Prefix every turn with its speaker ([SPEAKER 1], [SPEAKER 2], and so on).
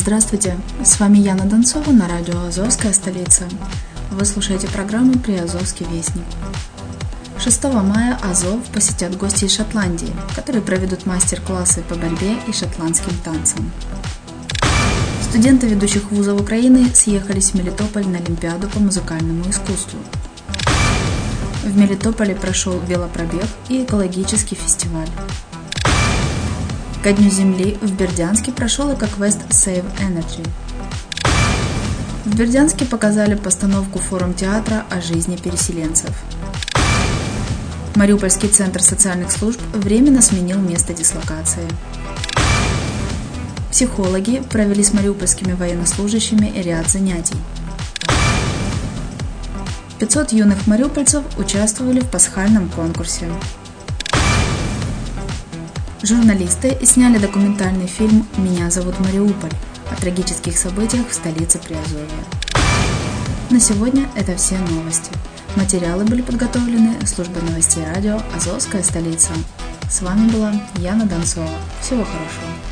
[SPEAKER 1] Здравствуйте, с вами Яна Донцова на радио «Азовская столица». Вы слушаете программу «Приазовский вестник». 6 мая Азов посетят гости из Шотландии, которые проведут мастер-классы по борьбе и шотландским танцам. Студенты ведущих вузов Украины съехались в Мелитополь на Олимпиаду по музыкальному искусству. В Мелитополе прошел велопробег и экологический фестиваль. Ко Дню Земли в Бердянске прошел экоквест Save Energy. В Бердянске показали постановку форум театра о жизни переселенцев – Мариупольский центр социальных служб временно сменил место дислокации. Психологи провели с мариупольскими военнослужащими ряд занятий. 500 юных мариупольцев участвовали в пасхальном конкурсе. Журналисты сняли документальный фильм «Меня зовут Мариуполь» о трагических событиях в столице Приазовья. На сегодня это все новости. Материалы были подготовлены службой новостей радио «Азовская столица». С вами была Яна Донцова. Всего хорошего.